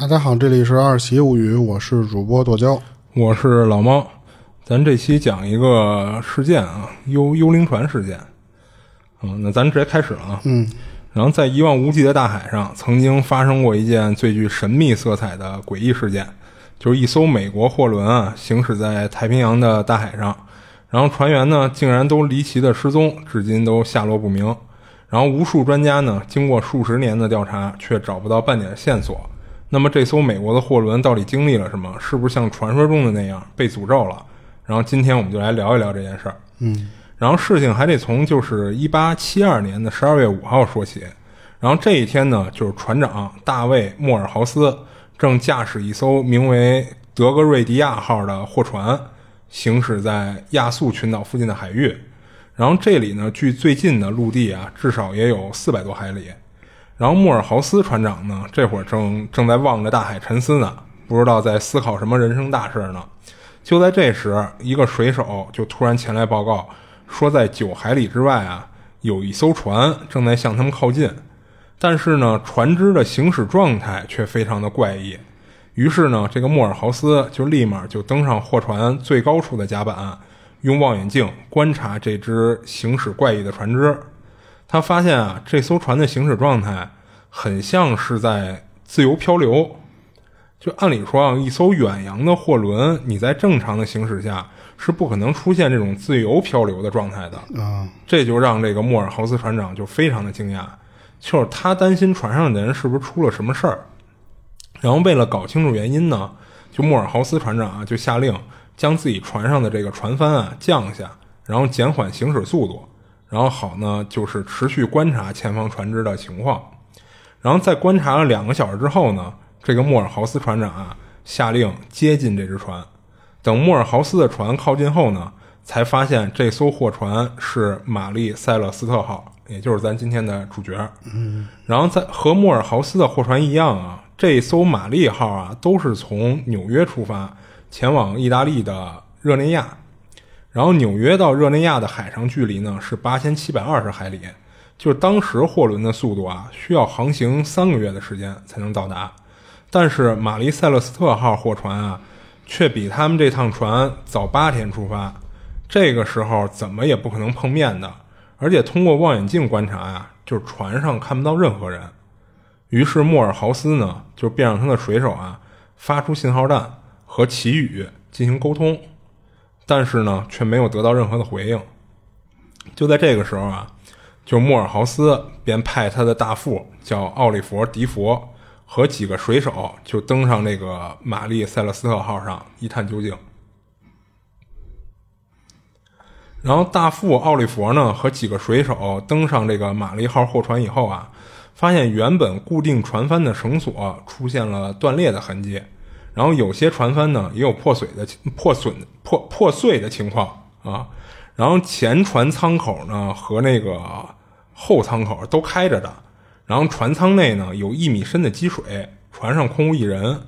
大家好，这里是二喜物语，我是主播剁椒，我是老猫。咱这期讲一个事件啊，幽幽灵船事件。嗯，那咱直接开始了啊。嗯。然后在一望无际的大海上，曾经发生过一件最具神秘色彩的诡异事件，就是一艘美国货轮啊，行驶在太平洋的大海上，然后船员呢，竟然都离奇的失踪，至今都下落不明。然后无数专家呢，经过数十年的调查，却找不到半点线索。那么这艘美国的货轮到底经历了什么？是不是像传说中的那样被诅咒了？然后今天我们就来聊一聊这件事儿。嗯。然后事情还得从就是一八七二年的十二月五号说起。然后这一天呢，就是船长大卫·莫尔豪斯正驾驶一艘名为“德格瑞迪亚号”的货船，行驶在亚速群岛附近的海域。然后这里呢，距最近的陆地啊，至少也有四百多海里。然后莫尔豪斯船长呢，这会儿正正在望着大海沉思呢，不知道在思考什么人生大事呢。就在这时，一个水手就突然前来报告。说在九海里之外啊，有一艘船正在向他们靠近，但是呢，船只的行驶状态却非常的怪异。于是呢，这个莫尔豪斯就立马就登上货船最高处的甲板，用望远镜观察这只行驶怪异的船只。他发现啊，这艘船的行驶状态很像是在自由漂流。就按理说啊，一艘远洋的货轮，你在正常的行驶下。是不可能出现这种自由漂流的状态的啊！这就让这个莫尔豪斯船长就非常的惊讶，就是他担心船上的人是不是出了什么事儿。然后为了搞清楚原因呢，就莫尔豪斯船长啊就下令将自己船上的这个船帆啊降下，然后减缓行驶速度，然后好呢就是持续观察前方船只的情况。然后在观察了两个小时之后呢，这个莫尔豪斯船长啊下令接近这只船。等莫尔豪斯的船靠近后呢，才发现这艘货船是玛丽塞勒斯特号，也就是咱今天的主角。嗯，然后在和莫尔豪斯的货船一样啊，这艘玛丽号啊都是从纽约出发前往意大利的热内亚，然后纽约到热内亚的海上距离呢是八千七百二十海里，就是当时货轮的速度啊，需要航行三个月的时间才能到达，但是玛丽塞勒斯特号货船啊。却比他们这趟船早八天出发，这个时候怎么也不可能碰面的。而且通过望远镜观察呀，就是船上看不到任何人。于是莫尔豪斯呢，就便让他的水手啊发出信号弹和祈雨进行沟通，但是呢，却没有得到任何的回应。就在这个时候啊，就莫尔豪斯便派他的大副叫奥利弗·迪佛。和几个水手就登上这个玛丽塞勒斯特号上一探究竟。然后大副奥利弗呢和几个水手登上这个玛丽号货船以后啊，发现原本固定船帆的绳索出现了断裂的痕迹，然后有些船帆呢也有破碎的破损破破碎的情况啊。然后前船舱口呢和那个后舱口都开着的。然后船舱内呢有一米深的积水，船上空无一人。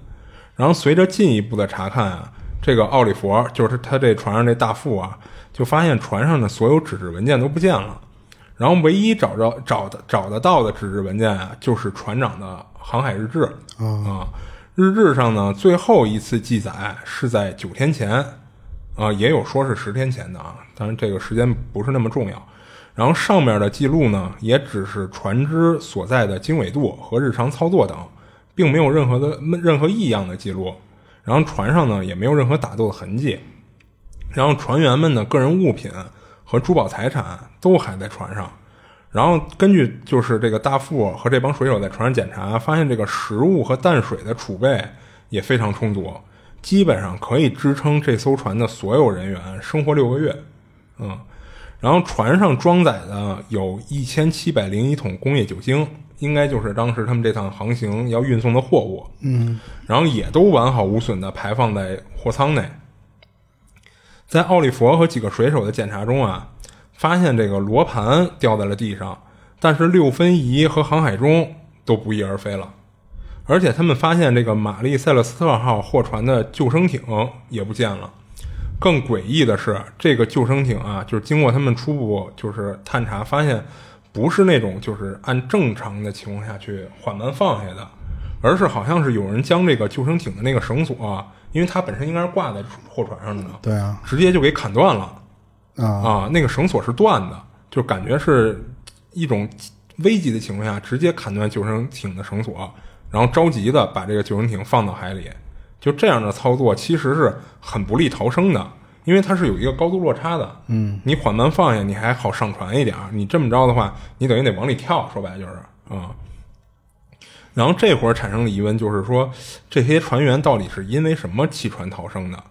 然后随着进一步的查看啊，这个奥利佛就是他这船上这大副啊，就发现船上的所有纸质文件都不见了。然后唯一找着找的找得到的纸质文件啊，就是船长的航海日志啊。日志上呢最后一次记载是在九天前啊，也有说是十天前的啊，当然这个时间不是那么重要。然后上面的记录呢，也只是船只所在的经纬度和日常操作等，并没有任何的任何异样的记录。然后船上呢，也没有任何打斗的痕迹。然后船员们的个人物品和珠宝财产都还在船上。然后根据就是这个大副和这帮水手在船上检查，发现这个食物和淡水的储备也非常充足，基本上可以支撑这艘船的所有人员生活六个月。嗯。然后船上装载的有一千七百零一桶工业酒精，应该就是当时他们这趟航行要运送的货物。嗯，然后也都完好无损的排放在货舱内。在奥利弗和几个水手的检查中啊，发现这个罗盘掉在了地上，但是六分仪和航海钟都不翼而飞了。而且他们发现这个玛丽塞勒斯特号货船的救生艇也不见了。更诡异的是，这个救生艇啊，就是经过他们初步就是探查，发现不是那种就是按正常的情况下去缓慢放下的，而是好像是有人将这个救生艇的那个绳索，因为它本身应该是挂在货船上的呢，对啊，直接就给砍断了啊，啊！那个绳索是断的，就感觉是一种危急的情况下直接砍断救生艇的绳索，然后着急的把这个救生艇放到海里。就这样的操作其实是很不利逃生的，因为它是有一个高度落差的。嗯，你缓慢放下，你还好上船一点儿。你这么着的话，你等于得往里跳，说白了就是啊。然后这会儿产生的疑问就是说，这些船员到底是因为什么弃船逃生的？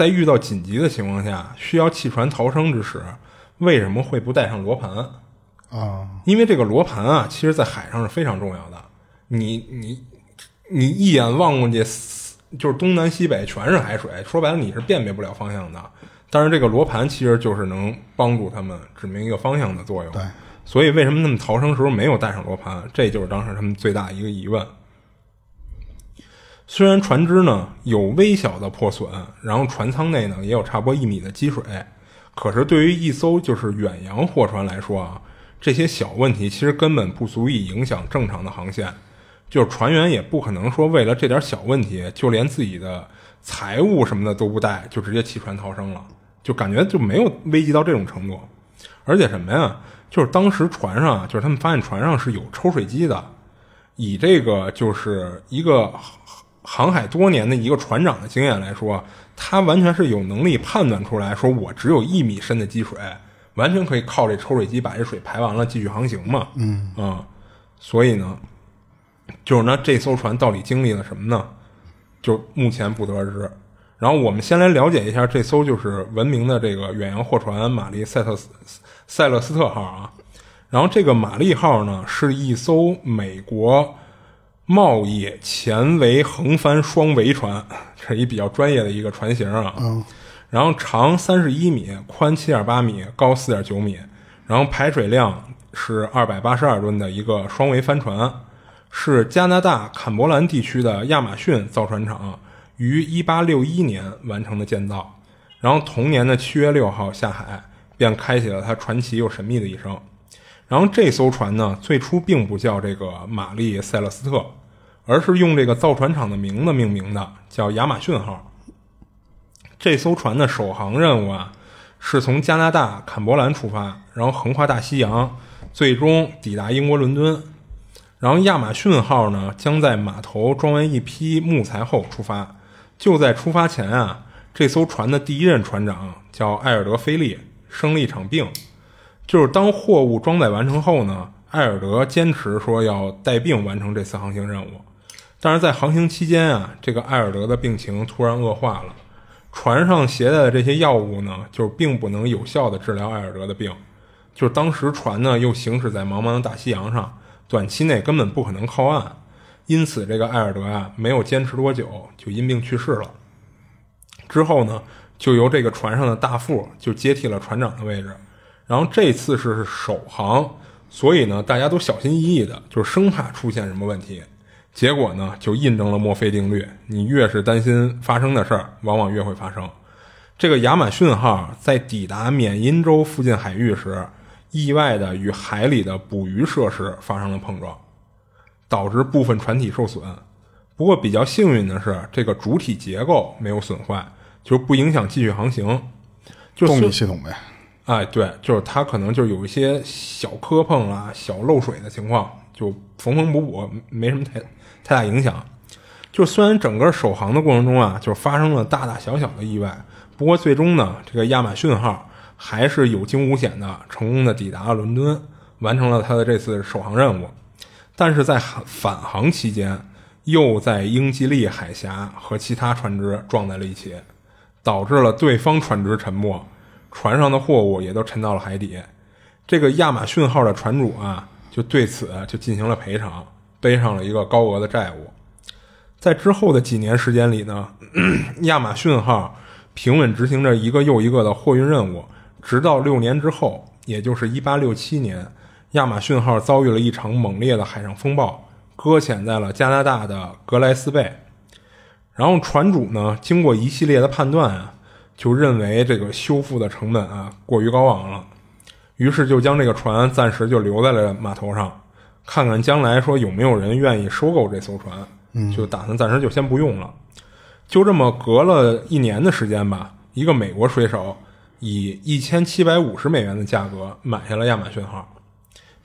在遇到紧急的情况下，需要弃船逃生之时，为什么会不带上罗盘？啊，因为这个罗盘啊，其实在海上是非常重要的。你你你一眼望过去，就是东南西北全是海水，说白了你是辨别不了方向的。但是这个罗盘其实就是能帮助他们指明一个方向的作用。对，所以为什么他们逃生时候没有带上罗盘？这就是当时他们最大的一个疑问。虽然船只呢有微小的破损，然后船舱内呢也有差不多一米的积水，可是对于一艘就是远洋货船来说啊，这些小问题其实根本不足以影响正常的航线。就是船员也不可能说为了这点小问题，就连自己的财物什么的都不带，就直接弃船逃生了，就感觉就没有危及到这种程度。而且什么呀？就是当时船上，就是他们发现船上是有抽水机的。以这个就是一个航海多年的一个船长的经验来说，他完全是有能力判断出来说，我只有一米深的积水，完全可以靠这抽水机把这水排完了继续航行嘛。嗯啊，所以呢。就是那这艘船到底经历了什么呢？就目前不得而知。然后我们先来了解一下这艘就是闻名的这个远洋货船玛丽塞特斯塞勒斯特号啊。然后这个玛丽号呢是一艘美国贸易前桅横帆双桅船，这是一比较专业的一个船型啊。嗯。然后长三十一米，宽七点八米，高四点九米，然后排水量是二百八十二吨的一个双桅帆船。是加拿大坎伯兰地区的亚马逊造船厂于一八六一年完成的建造，然后同年的七月六号下海，便开启了它传奇又神秘的一生。然后这艘船呢，最初并不叫这个玛丽塞勒斯特，而是用这个造船厂的名字命名的，叫亚马逊号。这艘船的首航任务啊，是从加拿大坎伯兰出发，然后横跨大西洋，最终抵达英国伦敦。然后亚马逊号呢，将在码头装完一批木材后出发。就在出发前啊，这艘船的第一任船长叫埃尔德·菲利生了一场病。就是当货物装载完成后呢，艾尔德坚持说要带病完成这次航行任务。但是在航行期间啊，这个埃尔德的病情突然恶化了。船上携带的这些药物呢，就并不能有效的治疗埃尔德的病。就是当时船呢又行驶在茫茫的大西洋上。短期内根本不可能靠岸，因此这个埃尔德啊没有坚持多久就因病去世了。之后呢，就由这个船上的大副就接替了船长的位置。然后这次是首航，所以呢大家都小心翼翼的，就是生怕出现什么问题。结果呢就印证了墨菲定律：你越是担心发生的事儿，往往越会发生。这个亚马逊号在抵达缅因州附近海域时。意外的与海里的捕鱼设施发生了碰撞，导致部分船体受损。不过比较幸运的是，这个主体结构没有损坏，就不影响继续航行。就动力系统呗。哎，对，就是它可能就有一些小磕碰啊、小漏水的情况，就缝缝补补，没什么太太大影响。就虽然整个首航的过程中啊，就发生了大大小小的意外，不过最终呢，这个亚马逊号。还是有惊无险的，成功的抵达了伦敦，完成了他的这次首航任务。但是在返航期间，又在英吉利海峡和其他船只撞在了一起，导致了对方船只沉没，船上的货物也都沉到了海底。这个亚马逊号的船主啊，就对此就进行了赔偿，背上了一个高额的债务。在之后的几年时间里呢，亚马逊号平稳执行着一个又一个的货运任务。直到六年之后，也就是一八六七年，亚马逊号遭遇了一场猛烈的海上风暴，搁浅在了加拿大的格莱斯贝。然后船主呢，经过一系列的判断啊，就认为这个修复的成本啊过于高昂了，于是就将这个船暂时就留在了码头上。看看将来说有没有人愿意收购这艘船，就打算暂时就先不用了。就这么隔了一年的时间吧，一个美国水手以一千七百五十美元的价格买下了亚马逊号，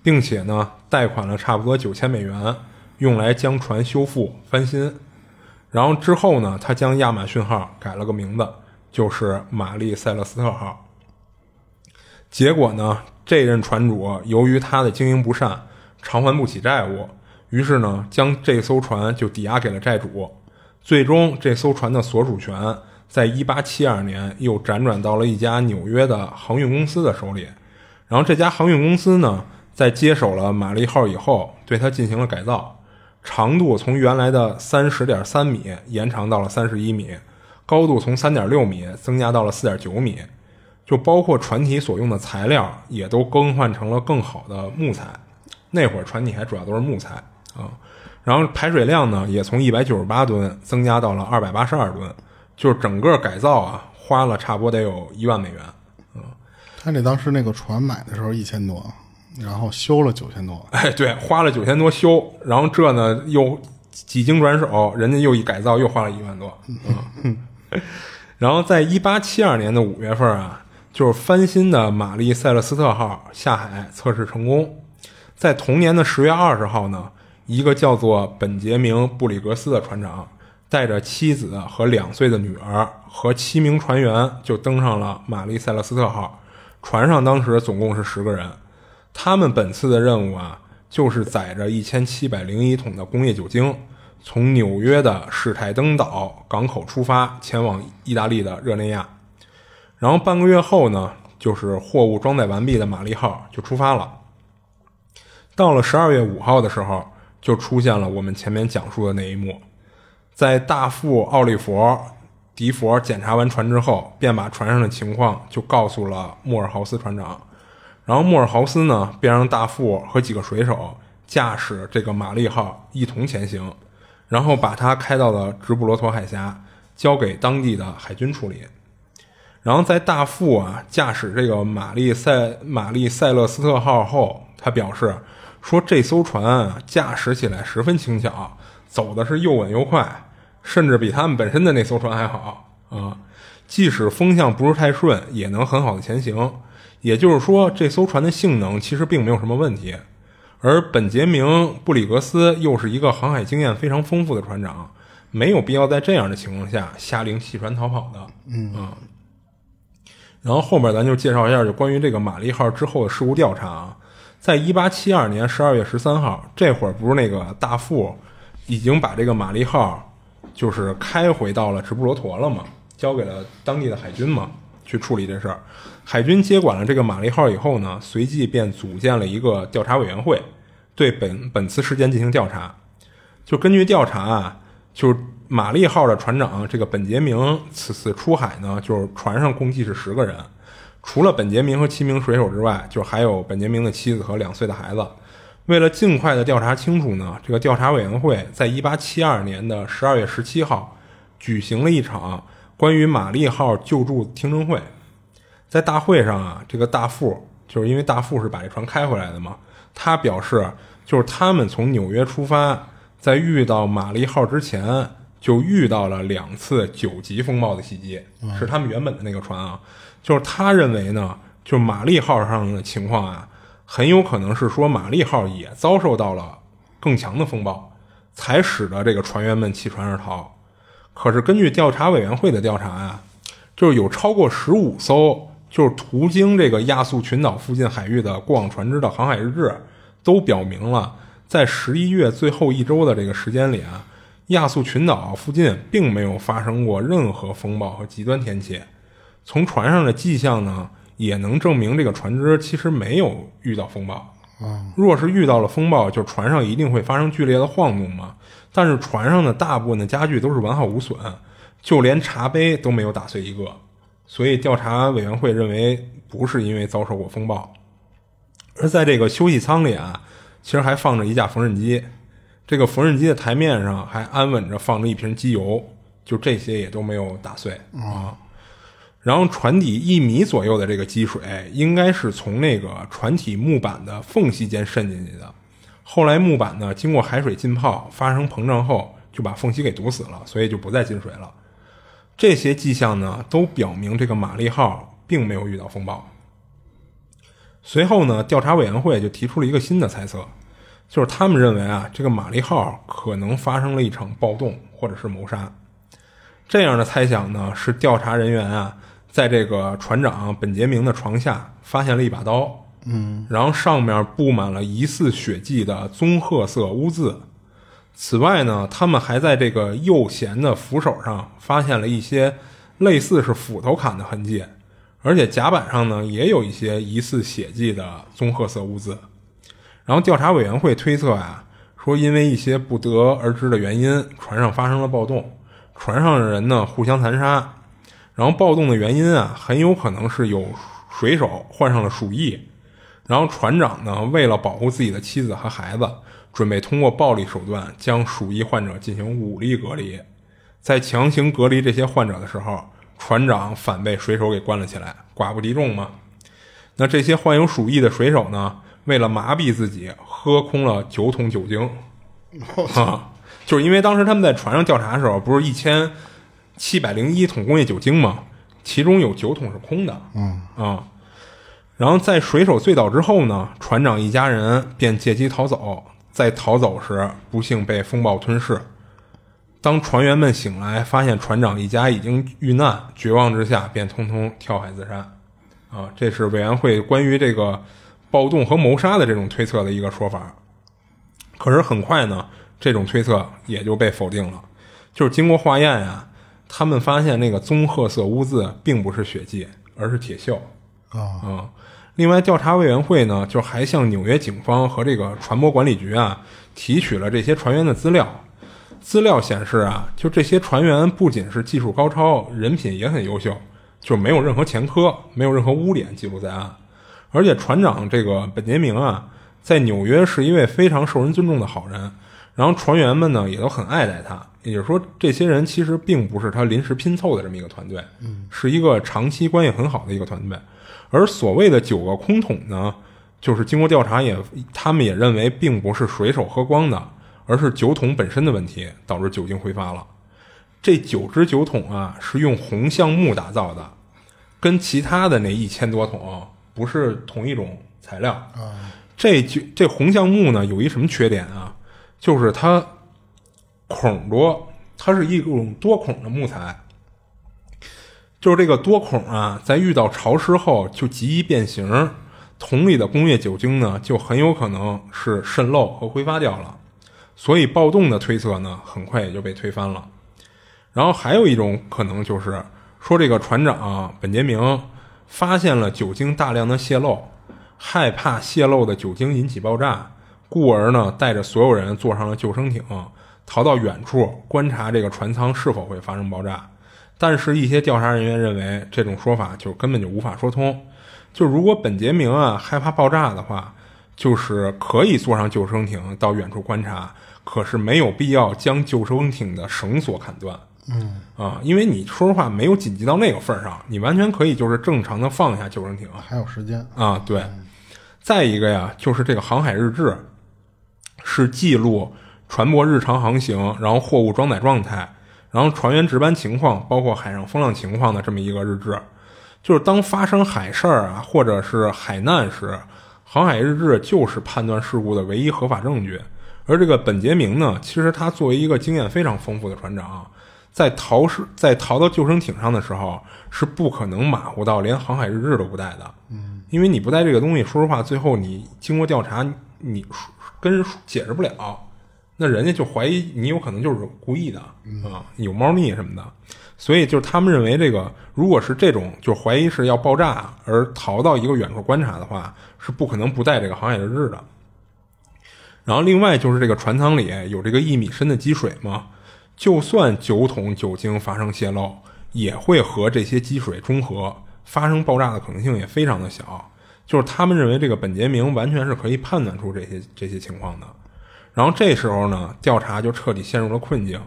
并且呢贷款了差不多九千美元，用来将船修复翻新。然后之后呢，他将亚马逊号改了个名字，就是玛丽塞勒斯特号。结果呢，这任船主由于他的经营不善，偿还不起债务，于是呢将这艘船就抵押给了债主。最终，这艘船的所属权在一八七二年又辗转到了一家纽约的航运公司的手里。然后，这家航运公司呢，在接手了玛丽号以后，对它进行了改造，长度从原来的三十点三米延长到了三十一米，高度从三点六米增加到了四点九米，就包括船体所用的材料也都更换成了更好的木材。那会儿船体还主要都是木材啊。然后排水量呢，也从一百九十八吨增加到了二百八十二吨，就是整个改造啊，花了差不多得有一万美元。嗯，他这当时那个船买的时候一千多，然后修了九千多。哎，对，花了九千多修，然后这呢又几经转手，人家又一改造又花了一万多。嗯，然后在一八七二年的五月份啊，就是翻新的玛丽塞勒斯特号下海测试成功，在同年的十月二十号呢。一个叫做本杰明·布里格斯的船长，带着妻子和两岁的女儿和七名船员，就登上了玛丽塞勒斯特号。船上当时总共是十个人。他们本次的任务啊，就是载着一千七百零一桶的工业酒精，从纽约的史泰登岛港口出发，前往意大利的热内亚。然后半个月后呢，就是货物装载完毕的玛丽号就出发了。到了十二月五号的时候。就出现了我们前面讲述的那一幕，在大副奥利佛·迪佛检查完船之后，便把船上的情况就告诉了莫尔豪斯船长，然后莫尔豪斯呢，便让大副和几个水手驾驶这个玛丽号一同前行，然后把它开到了直布罗陀海峡，交给当地的海军处理。然后在大副啊驾驶这个玛丽塞玛丽塞勒斯特号后，他表示。说这艘船驾驶起来十分轻巧，走的是又稳又快，甚至比他们本身的那艘船还好啊！即使风向不是太顺，也能很好的前行。也就是说，这艘船的性能其实并没有什么问题。而本杰明·布里格斯又是一个航海经验非常丰富的船长，没有必要在这样的情况下下令弃船逃跑的。嗯啊。然后后面咱就介绍一下，就关于这个玛丽号之后的事故调查啊。在一八七二年十二月十三号，这会儿不是那个大副已经把这个玛丽号就是开回到了直布罗陀了吗？交给了当地的海军嘛，去处理这事儿。海军接管了这个玛丽号以后呢，随即便组建了一个调查委员会，对本本次事件进行调查。就根据调查啊，就玛丽号的船长这个本杰明此次出海呢，就是船上共计是十个人。除了本杰明和七名水手之外，就还有本杰明的妻子和两岁的孩子。为了尽快的调查清楚呢，这个调查委员会在一八七二年的十二月十七号举行了一场关于玛丽号救助听证会。在大会上啊，这个大副就是因为大副是把这船开回来的嘛，他表示就是他们从纽约出发，在遇到玛丽号之前就遇到了两次九级风暴的袭击，是他们原本的那个船啊。就是他认为呢，就玛丽号上的情况啊，很有可能是说玛丽号也遭受到了更强的风暴，才使得这个船员们弃船而逃。可是根据调查委员会的调查啊，就是有超过十五艘就是途经这个亚速群岛附近海域的过往船只的航海日志，都表明了在十一月最后一周的这个时间里啊，亚速群岛附近并没有发生过任何风暴和极端天气。从船上的迹象呢，也能证明这个船只其实没有遇到风暴。若是遇到了风暴，就船上一定会发生剧烈的晃动嘛。但是船上的大部分的家具都是完好无损，就连茶杯都没有打碎一个。所以调查委员会认为不是因为遭受过风暴。而在这个休息舱里啊，其实还放着一架缝纫机，这个缝纫机的台面上还安稳着放着一瓶机油，就这些也都没有打碎啊。然后船底一米左右的这个积水，应该是从那个船体木板的缝隙间渗进去的，后来木板呢经过海水浸泡发生膨胀后，就把缝隙给堵死了，所以就不再进水了。这些迹象呢都表明这个玛丽号并没有遇到风暴。随后呢，调查委员会就提出了一个新的猜测，就是他们认为啊，这个玛丽号可能发生了一场暴动或者是谋杀。这样的猜想呢，是调查人员啊，在这个船长本杰明的床下发现了一把刀，嗯，然后上面布满了疑似血迹的棕褐色污渍。此外呢，他们还在这个右舷的扶手上发现了一些类似是斧头砍的痕迹，而且甲板上呢也有一些疑似血迹的棕褐色污渍。然后调查委员会推测啊，说因为一些不得而知的原因，船上发生了暴动。船上的人呢互相残杀，然后暴动的原因啊，很有可能是有水手患上了鼠疫，然后船长呢为了保护自己的妻子和孩子，准备通过暴力手段将鼠疫患者进行武力隔离，在强行隔离这些患者的时候，船长反被水手给关了起来，寡不敌众嘛。那这些患有鼠疫的水手呢，为了麻痹自己，喝空了九桶酒精，啊。就是因为当时他们在船上调查的时候，不是一千七百零一桶工业酒精吗？其中有九桶是空的。嗯啊，然后在水手醉倒之后呢，船长一家人便借机逃走，在逃走时不幸被风暴吞噬。当船员们醒来，发现船长一家已经遇难，绝望之下便通通跳海自杀。啊，这是委员会关于这个暴动和谋杀的这种推测的一个说法。可是很快呢。这种推测也就被否定了，就是经过化验呀，他们发现那个棕褐色污渍并不是血迹，而是铁锈啊。另外，调查委员会呢，就还向纽约警方和这个船舶管理局啊提取了这些船员的资料。资料显示啊，就这些船员不仅是技术高超，人品也很优秀，就没有任何前科，没有任何污点记录在案。而且船长这个本杰明啊，在纽约是一位非常受人尊重的好人。然后船员们呢也都很爱戴他，也就是说，这些人其实并不是他临时拼凑的这么一个团队，嗯，是一个长期关系很好的一个团队。而所谓的九个空桶呢，就是经过调查也，他们也认为并不是水手喝光的，而是酒桶本身的问题导致酒精挥发了。这九只酒桶啊是用红橡木打造的，跟其他的那一千多桶不是同一种材料啊。这就这红橡木呢有一什么缺点啊？就是它孔多，它是一种多孔的木材。就是这个多孔啊，在遇到潮湿后就极易变形，桶里的工业酒精呢，就很有可能是渗漏和挥发掉了。所以暴动的推测呢，很快也就被推翻了。然后还有一种可能就是说，这个船长本杰明发现了酒精大量的泄漏，害怕泄漏的酒精引起爆炸。故而呢，带着所有人坐上了救生艇，逃到远处观察这个船舱是否会发生爆炸。但是，一些调查人员认为这种说法就根本就无法说通。就如果本杰明啊害怕爆炸的话，就是可以坐上救生艇到远处观察，可是没有必要将救生艇的绳索砍断。嗯啊，因为你说实话没有紧急到那个份儿上，你完全可以就是正常的放下救生艇。还有时间啊，对。再一个呀，就是这个航海日志。是记录船舶日常航行，然后货物装载状态，然后船员值班情况，包括海上风浪情况的这么一个日志。就是当发生海事儿啊，或者是海难时，航海日志就是判断事故的唯一合法证据。而这个本杰明呢，其实他作为一个经验非常丰富的船长，在逃是，在逃到救生艇上的时候，是不可能马虎到连航海日志都不带的。嗯，因为你不带这个东西，说实话，最后你经过调查，你。跟人解释不了，那人家就怀疑你有可能就是故意的啊，有猫腻什么的，所以就是他们认为这个如果是这种就怀疑是要爆炸而逃到一个远处观察的话，是不可能不带这个航海日志的。然后另外就是这个船舱里有这个一米深的积水嘛，就算酒桶酒精发生泄漏，也会和这些积水中和，发生爆炸的可能性也非常的小。就是他们认为这个本杰明完全是可以判断出这些这些情况的，然后这时候呢，调查就彻底陷入了困境，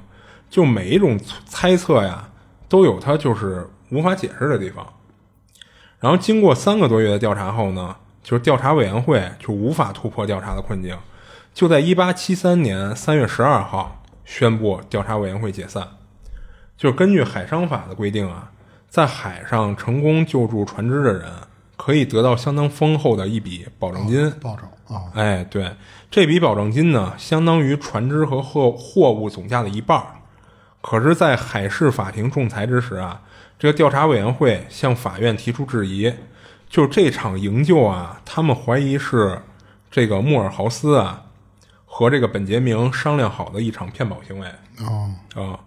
就每一种猜测呀，都有它就是无法解释的地方。然后经过三个多月的调查后呢，就是调查委员会就无法突破调查的困境，就在一八七三年三月十二号宣布调查委员会解散。就是根据海商法的规定啊，在海上成功救助船只的人，可以得到相当丰厚的一笔保证金。报酬啊，哎，对，这笔保证金呢，相当于船只和货货物总价的一半儿。可是，在海事法庭仲裁之时啊，这个调查委员会向法院提出质疑，就这场营救啊，他们怀疑是这个莫尔豪斯啊和这个本杰明商量好的一场骗保行为哦，啊。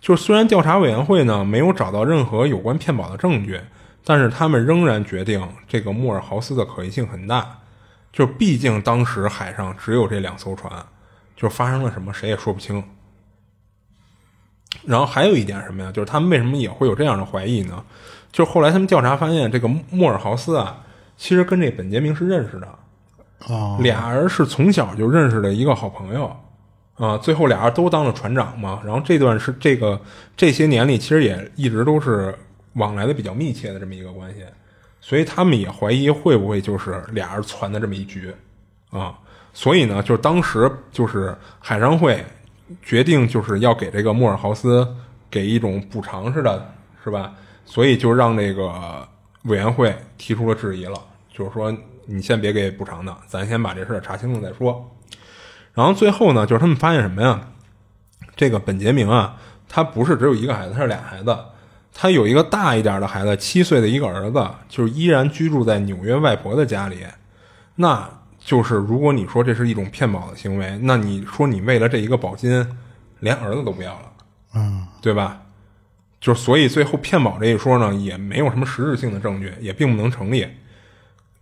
就是虽然调查委员会呢没有找到任何有关骗保的证据，但是他们仍然决定这个莫尔豪斯的可疑性很大。就毕竟当时海上只有这两艘船，就发生了什么谁也说不清。然后还有一点什么呀？就是他们为什么也会有这样的怀疑呢？就是后来他们调查发现，这个莫尔豪斯啊，其实跟这本杰明是认识的，哦，俩人是从小就认识的一个好朋友啊。最后俩人都当了船长嘛。然后这段是这个这些年里，其实也一直都是往来的比较密切的这么一个关系，所以他们也怀疑会不会就是俩人攒的这么一局啊。所以呢，就是当时就是海商会决定就是要给这个莫尔豪斯给一种补偿似的，是吧？所以就让这个委员会提出了质疑了，就是说你先别给补偿的，咱先把这事儿查清楚再说。然后最后呢，就是他们发现什么呀？这个本杰明啊，他不是只有一个孩子，他是俩孩子。他有一个大一点的孩子，七岁的一个儿子，就是依然居住在纽约外婆的家里。那就是如果你说这是一种骗保的行为，那你说你为了这一个保金，连儿子都不要了，嗯，对吧？就是所以最后骗保这一说呢，也没有什么实质性的证据，也并不能成立。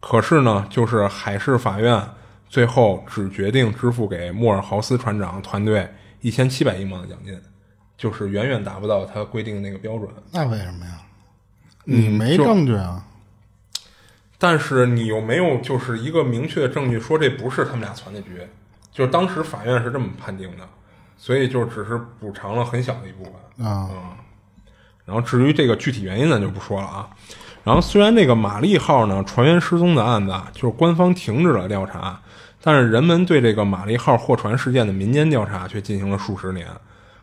可是呢，就是海事法院最后只决定支付给莫尔豪斯船长团队一千七百英镑的奖金，就是远远达不到他规定的那个标准。那为什么呀？你没证据啊？但是你有没有就是一个明确的证据说这不是他们俩攒的局？就是当时法院是这么判定的，所以就只是补偿了很小的一部分。啊，然后至于这个具体原因，咱就不说了啊。然后虽然这个玛丽号呢船员失踪的案子啊，就是官方停止了调查，但是人们对这个玛丽号货船事件的民间调查却进行了数十年，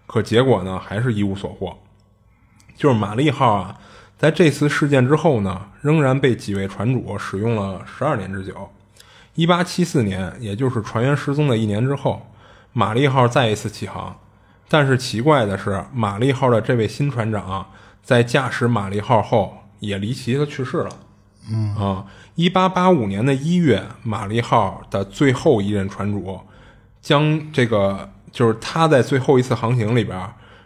可结果呢还是一无所获。就是玛丽号啊，在这次事件之后呢，仍然被几位船主使用了十二年之久。一八七四年，也就是船员失踪的一年之后，玛丽号再一次起航。但是奇怪的是，玛丽号的这位新船长在驾驶玛丽号后也离奇的去世了。嗯啊，一八八五年的一月，玛丽号的最后一任船主将这个就是他在最后一次航行里边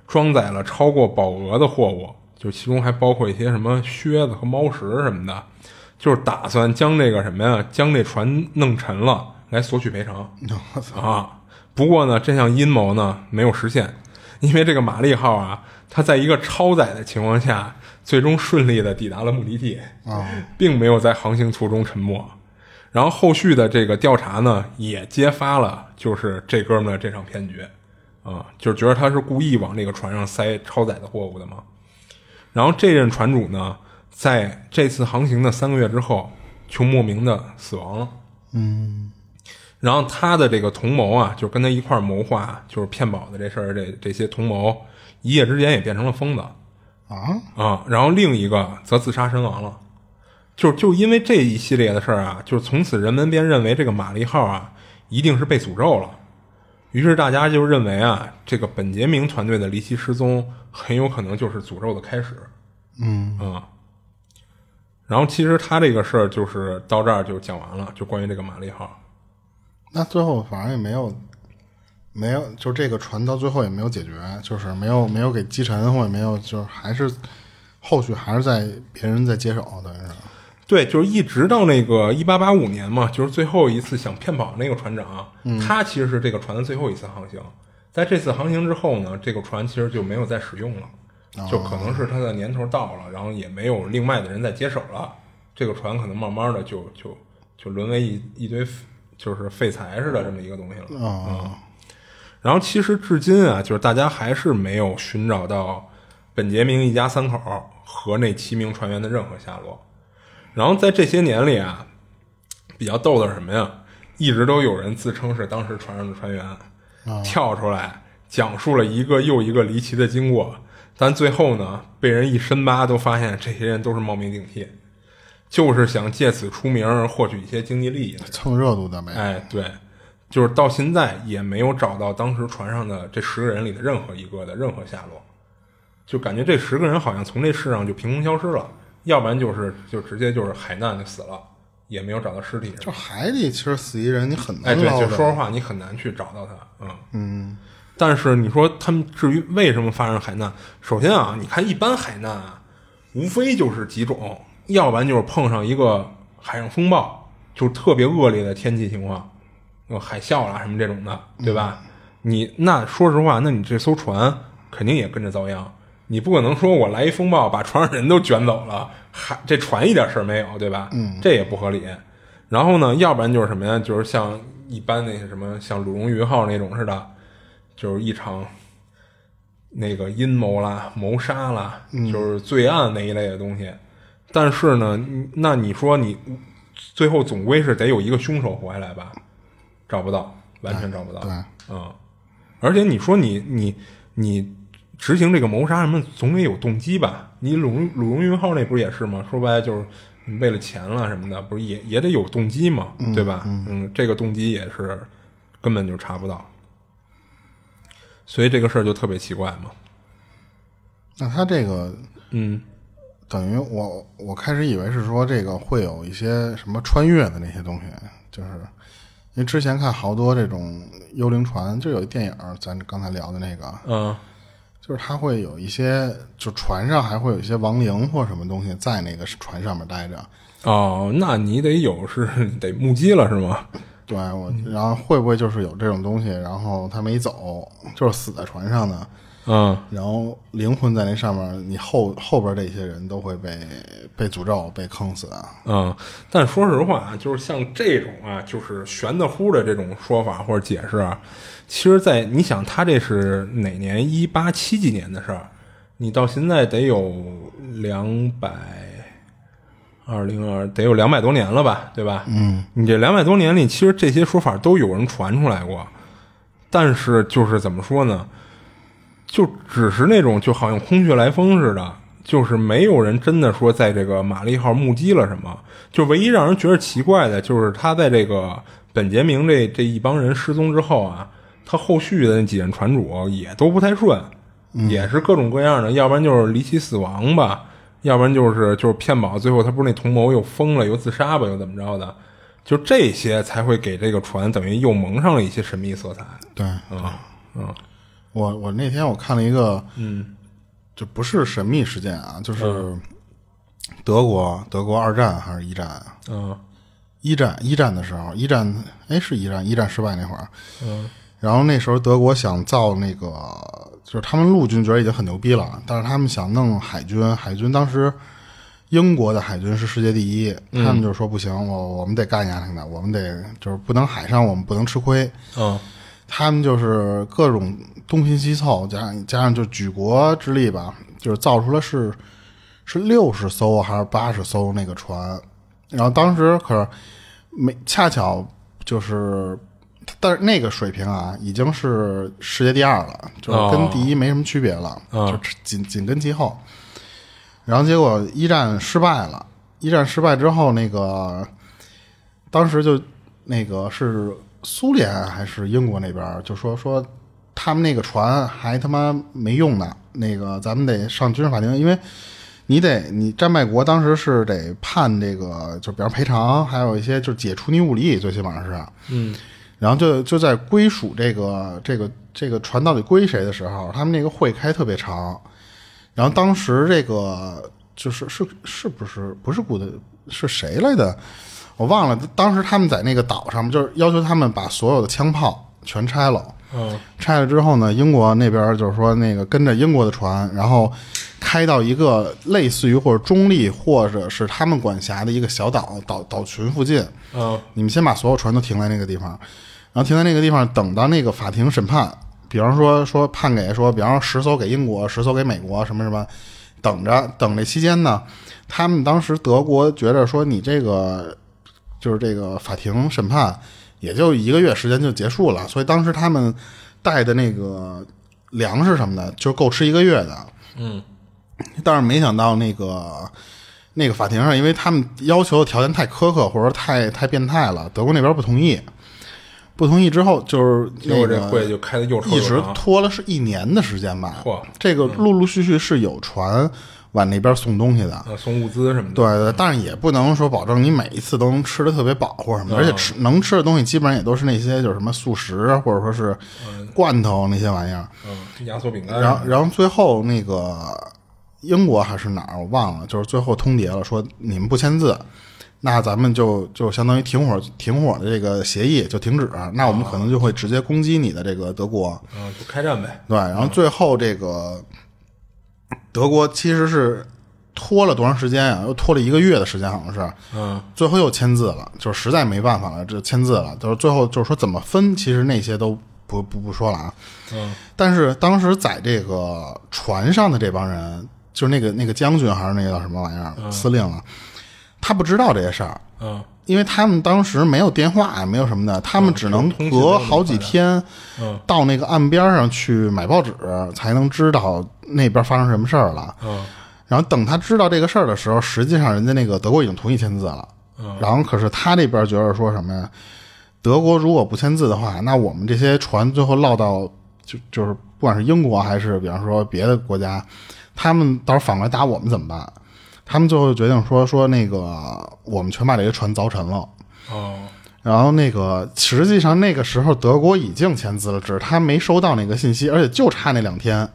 装载了超过保额的货物，就其中还包括一些什么靴子和猫食什么的，就是打算将这个什么呀，将这船弄沉了来索取赔偿。我操，啊。不过呢，这项阴谋呢没有实现，因为这个玛丽号啊，它在一个超载的情况下，最终顺利的抵达了目的地，啊，并没有在航行途中沉没。然后后续的这个调查呢，也揭发了就是这哥们儿的这场骗局，啊，就是觉得他是故意往那个船上塞超载的货物的嘛。然后这任船主呢，在这次航行的三个月之后，就莫名的死亡了。嗯，然后他的这个同谋啊，就跟他一块儿谋划，就是骗保的这事儿，这这些同谋一夜之间也变成了疯子啊，啊。然后另一个则自杀身亡了，就就因为这一系列的事儿啊，就是从此人们便认为这个玛丽号啊一定是被诅咒了。于是大家就认为啊，这个本杰明团队的离奇失踪很有可能就是诅咒的开始。嗯啊。然后其实他这个事儿就是到这儿就讲完了，就关于这个玛丽号。那最后反正也没有，没有，就这个船到最后也没有解决，就是没有没有给击沉，或者没有，就是还是后续还是在别人在接手，等于是。对，就是一直到那个一八八五年嘛，就是最后一次想骗保那个船长，他其实是这个船的最后一次航行。在这次航行之后呢，这个船其实就没有再使用了，就可能是它的年头到了，然后也没有另外的人在接手了，这个船可能慢慢的就就就沦为一一堆就是废材似的这么一个东西了。啊，然后其实至今啊，就是大家还是没有寻找到本杰明一家三口和那七名船员的任何下落。然后在这些年里啊，比较逗的是什么呀？一直都有人自称是当时船上的船员，跳出来讲述了一个又一个离奇的经过，但最后呢，被人一深扒，都发现这些人都是冒名顶替，就是想借此出名，获取一些经济利益。蹭热度的呗。哎，对，就是到现在也没有找到当时船上的这十个人里的任何一个的任何下落，就感觉这十个人好像从这世上就凭空消失了，要不然就是就直接就是海难就死了，也没有找到尸体。就海里其实死一人，你很哎，对，难捞的。就说实话，你很难去找到他。嗯嗯。但是你说他们至于为什么发生海难，首先啊，你看一般海难啊，无非就是几种，要不然就是碰上一个海上风暴，就是特别恶劣的天气情况，有海啸啦什么这种的，对吧？你那说实话，那你这艘船肯定也跟着遭殃。你不可能说我来一风暴把船上人都卷走了，还这船一点事儿没有，对吧？嗯，这也不合理。然后呢，要不然就是什么呀？就是像一般那些什么像鲁荣鱼号那种似的，就是一场那个阴谋啦、谋杀啦，就是罪案那一类的东西。但是呢，那你说你最后总归是得有一个凶手活下来吧？找不到，完全找不到。对，嗯，而且你说你你你执行这个谋杀什么，总得有动机吧？你鲁鲁荣云号那不是也是吗？说白了就是为了钱了什么的，不是也也得有动机嘛，对吧？嗯，这个动机也是根本就查不到，所以这个事儿就特别奇怪嘛。那他这个嗯等于我我开始以为是说这个会有一些什么穿越的那些东西，就是因为之前看好多这种幽灵船，就有一电影，咱刚才聊的那个，嗯就是它会有一些，就船上还会有一些亡灵或什么东西在那个船上面待着。哦，那你得有是得目击了是吗？对我，然后会不会就是有这种东西，然后他没走，就是死在船上的，嗯然后灵魂在那上面，你后后边这些人都会被被诅咒、被坑死啊。嗯，但说实话啊，就是像这种啊，就是玄的乎的这种说法或者解释啊，其实在，你想他这是哪年？一八七几年的事儿，你到现在得有两百二零二，得有两百多年了吧，对吧？嗯，你这两百多年里，其实这些说法都有人传出来过，但是就是怎么说呢？就只是那种就好像空穴来风似的，就是没有人真的说在这个玛丽号目击了什么。就唯一让人觉得奇怪的，就是他在这个本杰明这这一帮人失踪之后啊，他后续的那几任船主也都不太顺，也是各种各样的，要不然就是离奇死亡吧，要不然就是就是骗保，最后他不是那同谋又疯了，又自杀吧，又怎么着的，就这些才会给这个船等于又蒙上了一些神秘色彩。对，嗯嗯我我那天我看了一个，嗯，就不是神秘事件啊，就是德国德国二战还是一战啊？嗯。一战一战的时候，一战哎是一战，一战失败那会儿，嗯。然后那时候德国想造那个，就是他们陆军觉得已经很牛逼了，但是他们想弄海军，海军当时英国的海军是世界第一，他们就说不行，我我们得干下去的，我们得就是不能海上我们不能吃亏，嗯。他们就是各种东拼西凑，加上加上就举国之力吧，就是造出了是是六十艘还是八十艘那个船，然后当时可是没恰巧就是，但是那个水平啊，已经是世界第二了，就是跟第一没什么区别了，哦就紧紧跟其后。然后结果一战失败了，一战失败之后，那个当时就那个是苏联还是英国那边就说说他们那个船还他妈没用呢，那个咱们得上军事法庭，因为你得你战败国当时是得判这个，就比方赔偿，还有一些就是解除你武力，最起码是，嗯然后就就在归属这个这个这个船到底归谁的时候，他们那个会开特别长，然后当时这个就是是是不是不是古德是谁来的？我忘了。当时他们在那个岛上，就是要求他们把所有的枪炮全拆了。嗯拆了之后呢，英国那边就是说那个跟着英国的船，然后开到一个类似于或者中立或者是他们管辖的一个小岛岛岛群附近。嗯你们先把所有船都停在那个地方，然后停在那个地方，等到那个法庭审判，比方说说判给说，比方说十艘给英国，十艘给美国，什么什么，等着等这期间呢，他们当时德国觉得说你这个就是这个法庭审判，也就一个月时间就结束了。所以当时他们带的那个粮食什么的，就够吃一个月的。嗯，但是没想到那个那个法庭上，因为他们要求的条件太苛刻，或者说太太变态了，德国那边不同意。不同意之后，就是那结果这个会就开的又臭一直。拖了是一年的时间吧。嚯这个陆陆续续是有船往那边送东西的。啊，送物资什么的。对对，但是也不能说保证你每一次都能吃的特别饱或者什么的，而且吃能吃的东西基本上也都是那些就是什么速食啊或者说是罐头那些玩意儿。嗯，压缩饼干。然后然后最后那个英国还是哪儿我忘了，就是最后通牒了，说你们不签字，那咱们就就相当于停火停火的这个协议就停止，那我们可能就会直接攻击你的这个德国。嗯，就开战呗。对，然后最后这个德国其实是拖了多长时间呀、又拖了一个月的时间，好像是。嗯最后又签字了，就是实在没办法了，就签字了。就是最后就是说怎么分，其实那些都不不不说了啊。嗯但是当时在这个船上的这帮人，就是那个那个将军还是那个叫什么玩意儿、司令啊，他不知道这些事儿，嗯因为他们当时没有电话，没有什么的，他们只能隔好几天嗯到那个岸边上去买报纸，才能知道那边发生什么事儿了。嗯然后等他知道这个事儿的时候，实际上人家那个德国已经同意签字了。嗯然后可是他这边觉得说什么呀？德国如果不签字的话，那我们这些船最后落到就就是不管是英国还是比方说别的国家，他们到时候反过来打我们怎么办？他们最后决定说说那个我们全把这些船凿沉了。哦然后那个实际上那个时候德国已经签字了，只是他没收到那个信息，而且就差那两天。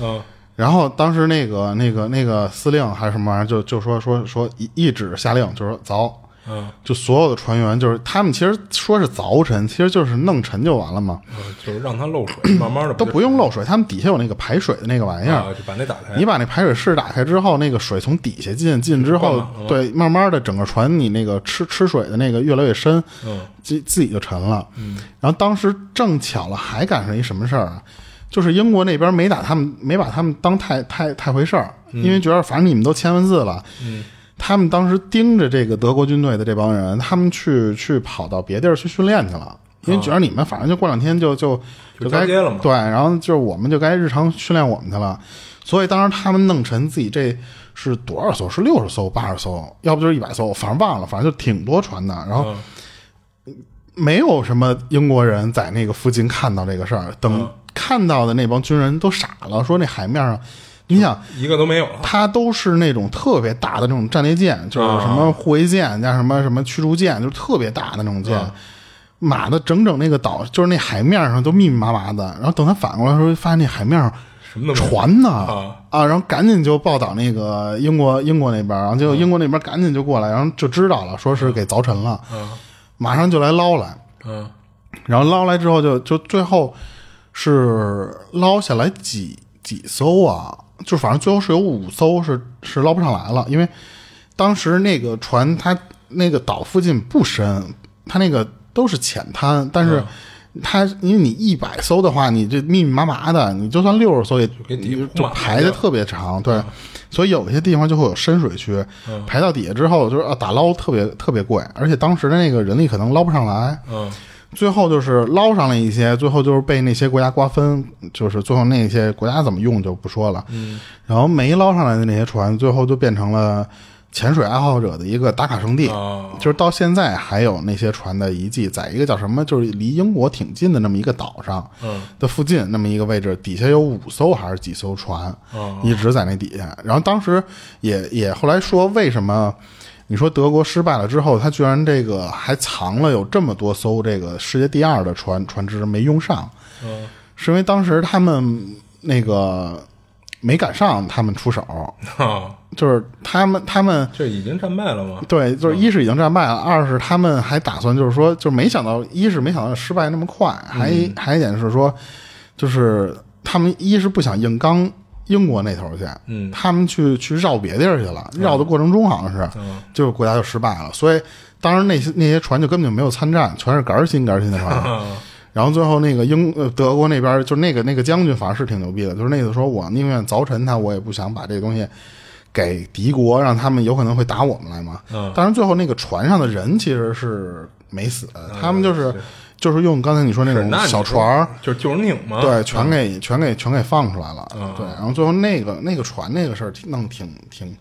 嗯然后当时那个那个那个司令还是什么玩意儿，就就说说说一一纸下令，就说凿，嗯就所有的船员就是他们其实说是凿沉，其实就是弄沉就完了嘛，嗯，就是让它漏水，慢慢的都不用漏水，他们底下有那个排水的那个玩意儿。啊，就把那打开。你把那排水室打开之后，那个水从底下进，进之后对，慢慢的整个船你那个吃吃水的那个越来越深，嗯自自己就沉了。嗯，然后当时正巧了，还赶上一什么事儿啊？就是英国那边没打他们，没把他们当太太太回事儿，因为觉得反正你们都签完字了。嗯，他们当时盯着这个德国军队的这帮人，他们去去跑到别地儿去训练去了。因为觉得你们反正就过两天就就就该交接了嘛对，然后就是我们就该日常训练我们去了。所以当时他们弄沉自己这是多少艘？是六十艘、八十艘，要不就是一百艘，反正忘了，反正就挺多船的。然后嗯没有什么英国人在那个附近看到这个事儿，等嗯看到的那帮军人都傻了，说那海面上，你想。一个都没有了。它都是那种特别大的那种战列舰，就是什么护卫舰加什么什么驱逐舰，就是特别大的那种舰，码的整整那个岛，就是那海面上都密密麻麻的。然后等他反过来的时候，发现那海面上什么都。船呢啊啊，然后赶紧就报道那个英国英国那边，然后结果英国那边赶紧就过来，然后就知道了，说是给凿沉了，嗯马上就来捞来。嗯然后捞来之后就就最后是捞下来几几艘啊？就反正最后是有五艘是是捞不上来了，因为当时那个船它那个岛附近不深，它那个都是浅滩，但是它因为你一百艘的话，你这密密麻麻的，你就算六十艘也就排的特别长，对。所以有一些地方就会有深水区，排到底下之后，就是啊打捞特别特别贵，而且当时的那个人力可能捞不上来，嗯最后就是捞上了一些，最后就是被那些国家瓜分，就是最后那些国家怎么用就不说了。嗯，然后没捞上来的那些船，最后就变成了潜水爱好者的一个打卡圣地。啊就是到现在还有那些船的遗迹，在一个叫什么，就是离英国挺近的那么一个岛上嗯的附近那么一个位置，底下有五艘还是几艘船，啊一直在那底下。然后当时也也后来说，为什么你说德国失败了之后，他居然这个还藏了有这么多艘这个世界第二的船船只没用上，嗯是因为当时他们那个没赶上他们出手，啊，就是他们他们。这已经战败了吗？对，就是一是已经战败了，二是他们还打算就是说，就没想到，一是没想到失败那么快，还还一点是说，就是他们一是不想硬刚英国那头去，嗯。他们去去绕别地儿去了，绕的过程中好像是，嗯。就是国家就失败了，所以当时那些那些船就根本就没有参战，全是杆儿新杆儿新的船。啊然后最后那个英呃德国那边就那个那个将军反正是挺牛逼的，就是那个说我宁愿凿沉它，我也不想把这个东西给敌国，让他们有可能会打我们来嘛。嗯。当然最后那个船上的人其实是没死，他们就是就是用刚才你说那种小船儿，就是救生艇嘛，对，全给、全给全给放出来了。嗯对，然后最后那个那个船那个事儿弄挺挺，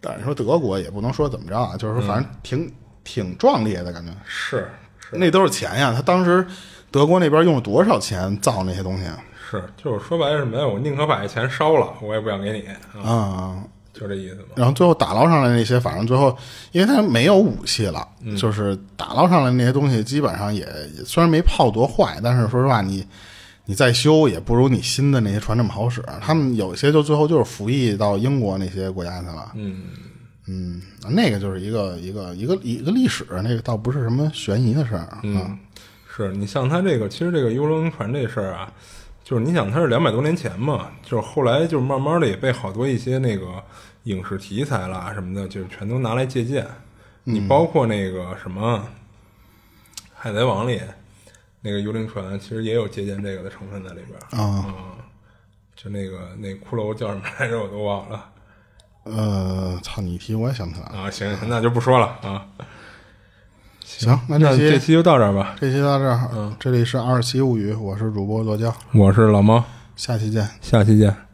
但是说德国也不能说怎么着啊，就是说反正挺、挺壮烈的感觉。是那都是钱呀，他当时德国那边用了多少钱造那些东西啊？是，就是说白了什么呀？我宁可把这钱烧了，我也不想给你，啊，啊、就这意思嘛。然后最后打捞上来那些，反正最后因为他没有武器了，就是打捞上来那些东西，基本上也也虽然没泡多坏，但是说实话，你你再修也不如你新的那些船这么好使。他们有些就最后就是服役到英国那些国家去了。嗯，嗯，那个就是一个一个一个一个历史，那个倒不是什么悬疑的事儿啊。嗯，是你像他这个，其实这个幽灵船这事儿啊，就是你想它是两百多年前嘛，就是后来就是慢慢的也被好多一些那个影视题材啦什么的，就是全都拿来借鉴。你包括那个什么《海贼王》里那个幽灵船，其实也有借鉴这个的成分在里边儿啊嗯就那个那骷髅叫什么来着，我都忘了呃，操，你一提我也想不起来了。啊。行，那就不说了啊。行，那那这期这期就到这儿吧。这期到这儿，嗯这里是二七物语，我是主播罗江，我是老猫，下期见。下期见。